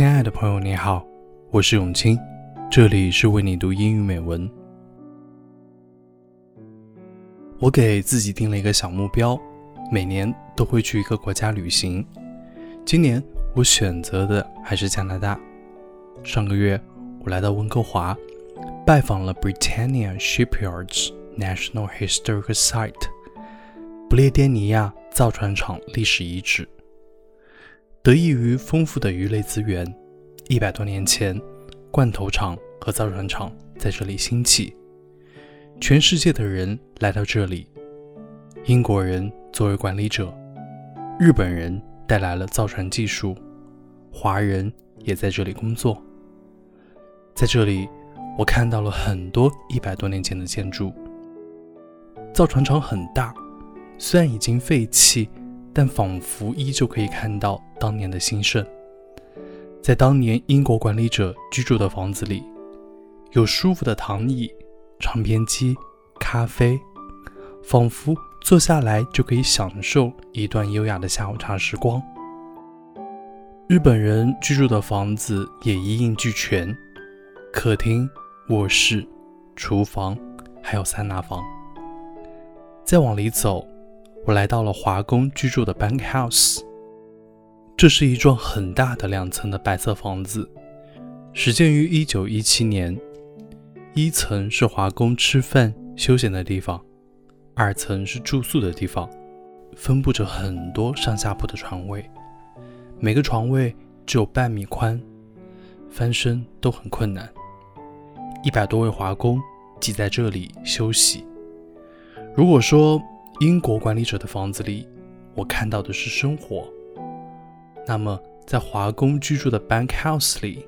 亲爱的朋友，你好，我是永清，这里是为你读英语美文。我给自己定了一个小目标，每年都会去一个国家旅行。今年我选择的还是加拿大。上个月我来到温哥华，拜访了 Britannia Shipyards National Historic Site（ 不列颠尼亚造船厂历史遗址）。得益于丰富的鱼类资源，一百多年前，罐头厂和造船厂在这里兴起。全世界的人来到这里，英国人作为管理者，日本人带来了造船技术，华人也在这里工作。在这里，我看到了很多一百多年前的建筑。造船厂很大，虽然已经废弃。但仿佛依旧可以看到当年的兴盛。在当年英国管理者居住的房子里，有舒服的躺椅、唱片机、咖啡，仿佛坐下来就可以享受一段优雅的下午茶时光。日本人居住的房子也一应俱全：客厅、卧室、厨房，还有桑拿房。再往里走。我来到了华工居住的 Bank House，这是一幢很大的两层的白色房子，始建于1917年。一层是华工吃饭休闲的地方，二层是住宿的地方，分布着很多上下铺的床位，每个床位只有半米宽，翻身都很困难。一百多位华工挤在这里休息。如果说，英国管理者的房子里，我看到的是生活。那么，在华工居住的 Bank House 里，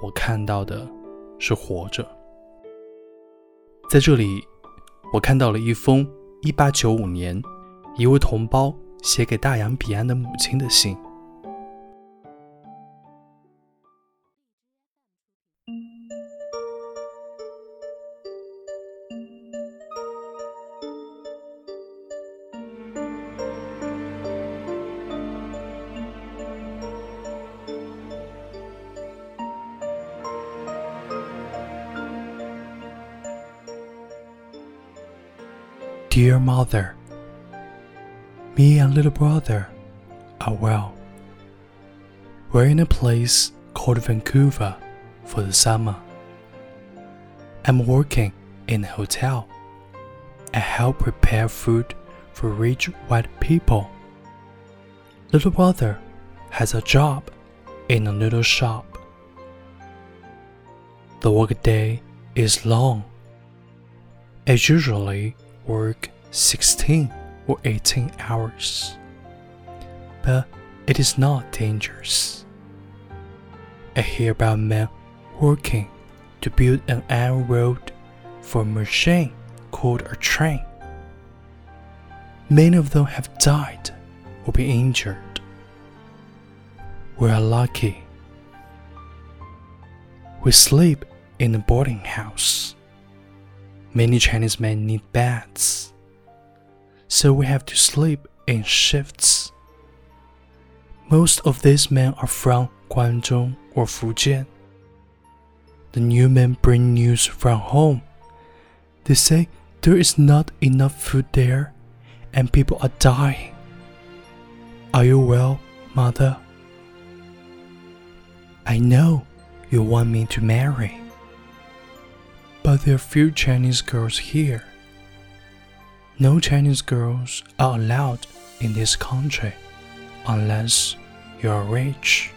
我看到的是活着。在这里，我看到了一封1895年一位同胞写给大洋彼岸的母亲的信。Dear mother, me and little brother are well. We're in a place called Vancouver for the summer. I'm working in a hotel. I help prepare food for rich white people. Little brother has a job in a little shop. The workday is long. I usually work 16 or 18 hours. But it is not dangerous. I hear about men working to build an iron road for a machine called a train. Many of them have died or been injured. We are lucky. We sleep in a boarding house. Many Chinese men need beds, so we have to sleep in shifts. Most of these men are from Guangzhou or Fujian. The new men bring news from home. They say there is not enough food there and people are dying. Are you well, mother? I know you want me to marry but there are few Chinese girls here. No Chinese girls are allowed in this country unless you are rich.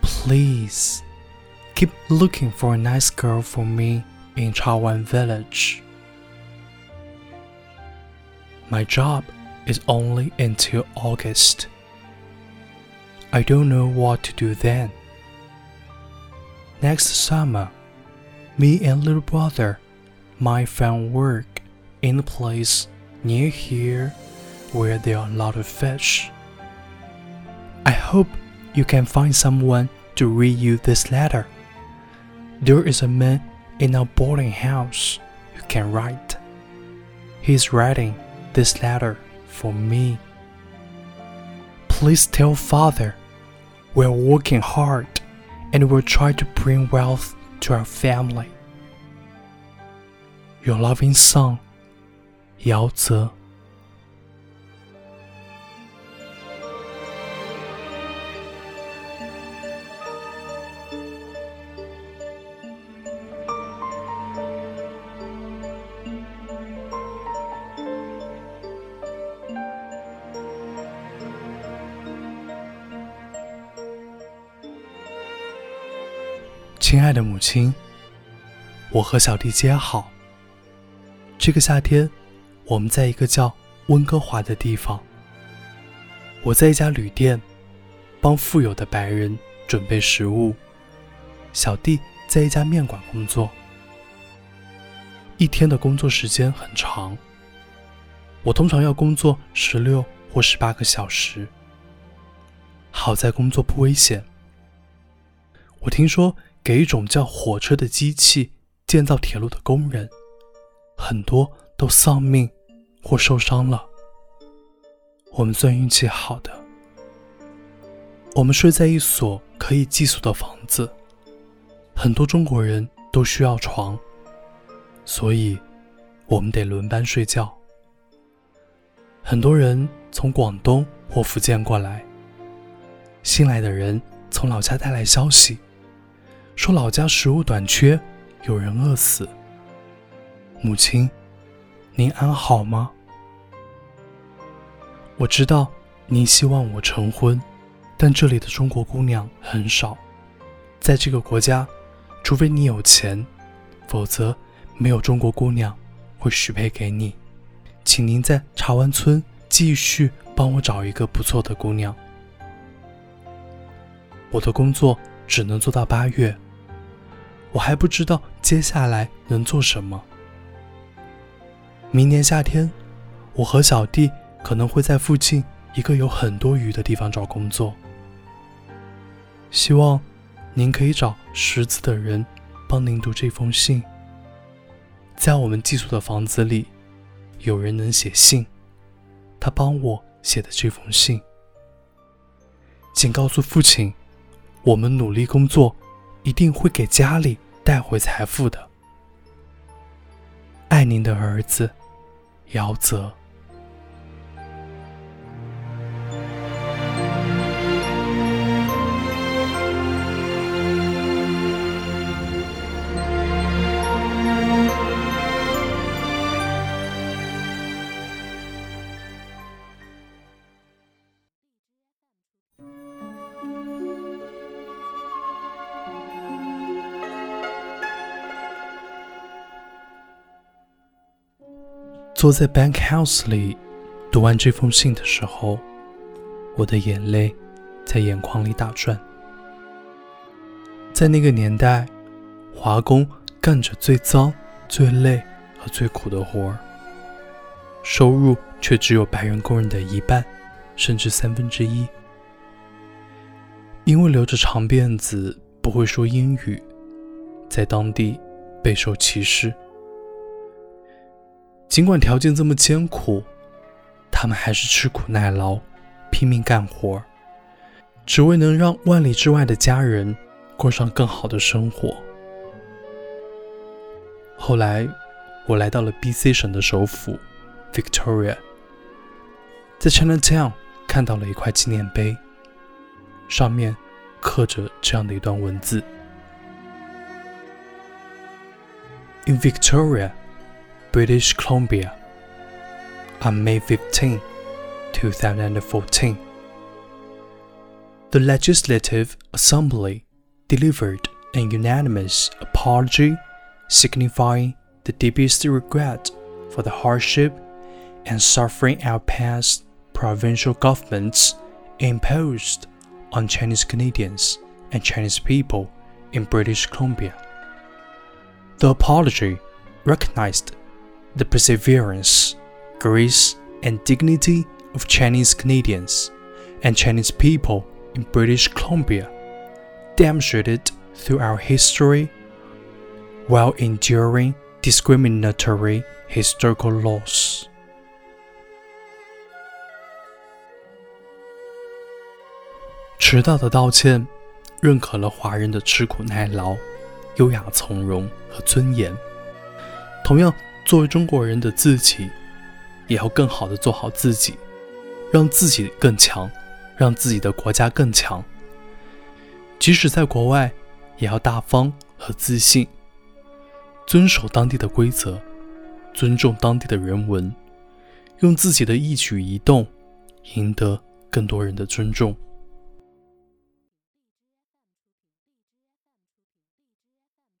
Please keep looking for a nice girl for me in Chawan village. My job is only until August. I don't know what to do then. Next summer, me and little brother might find work in a place near here where there are a lot of fish. I hope you can find someone to read you this letter. There is a man in our boarding house who can write. He is writing this letter for me. Please tell father we're working hard and we'll try to bring wealth to our family. Your loving son, Yao Ze. 亲爱的母亲，我和小弟接好。这个夏天，我们在一个叫温哥华的地方。我在一家旅店帮富有的白人准备食物，小弟在一家面馆工作。一天的工作时间很长，我通常要工作十六或十八个小时。好在工作不危险。我听说。给一种叫火车的机器建造铁路的工人，很多都丧命或受伤了。我们算运气好的。我们睡在一所可以寄宿的房子，很多中国人都需要床，所以我们得轮班睡觉。很多人从广东或福建过来，新来的人从老家带来消息。说老家食物短缺，有人饿死。母亲，您安好吗？我知道您希望我成婚，但这里的中国姑娘很少，在这个国家，除非你有钱，否则没有中国姑娘会许配给你。请您在茶湾村继续帮我找一个不错的姑娘。我的工作只能做到八月。我还不知道接下来能做什么。明年夏天，我和小弟可能会在附近一个有很多鱼的地方找工作。希望您可以找识字的人帮您读这封信。在我们寄宿的房子里，有人能写信，他帮我写的这封信。请告诉父亲，我们努力工作。一定会给家里带回财富的。爱您的儿子，姚泽。坐在 Bank House 里读完这封信的时候，我的眼泪在眼眶里打转。在那个年代，华工干着最脏、最累和最苦的活儿，收入却只有白人工人的一半，甚至三分之一。因为留着长辫子，不会说英语，在当地备受歧视。尽管条件这么艰苦，他们还是吃苦耐劳，拼命干活，只为能让万里之外的家人过上更好的生活。后来，我来到了 B.C 省的首府 Victoria，在 Chinatown 看到了一块纪念碑，上面刻着这样的一段文字：In Victoria。British Columbia on May 15, 2014. The Legislative Assembly delivered an unanimous apology signifying the deepest regret for the hardship and suffering our past provincial governments imposed on Chinese Canadians and Chinese people in British Columbia. The apology recognized the perseverance, grace, and dignity of Chinese Canadians and Chinese people in British Columbia, demonstrated through our history while enduring discriminatory historical laws. 迟到的道歉，认可了华人的吃苦耐劳、优雅从容和尊严。同样， 作为中国人的自己，也要更好的做好自己，让自己更强，让自己的国家更强。即使在国外，也要大方和自信，遵守当地的规则，尊重当地的人文，用自己的一举一动赢得更多人的尊重。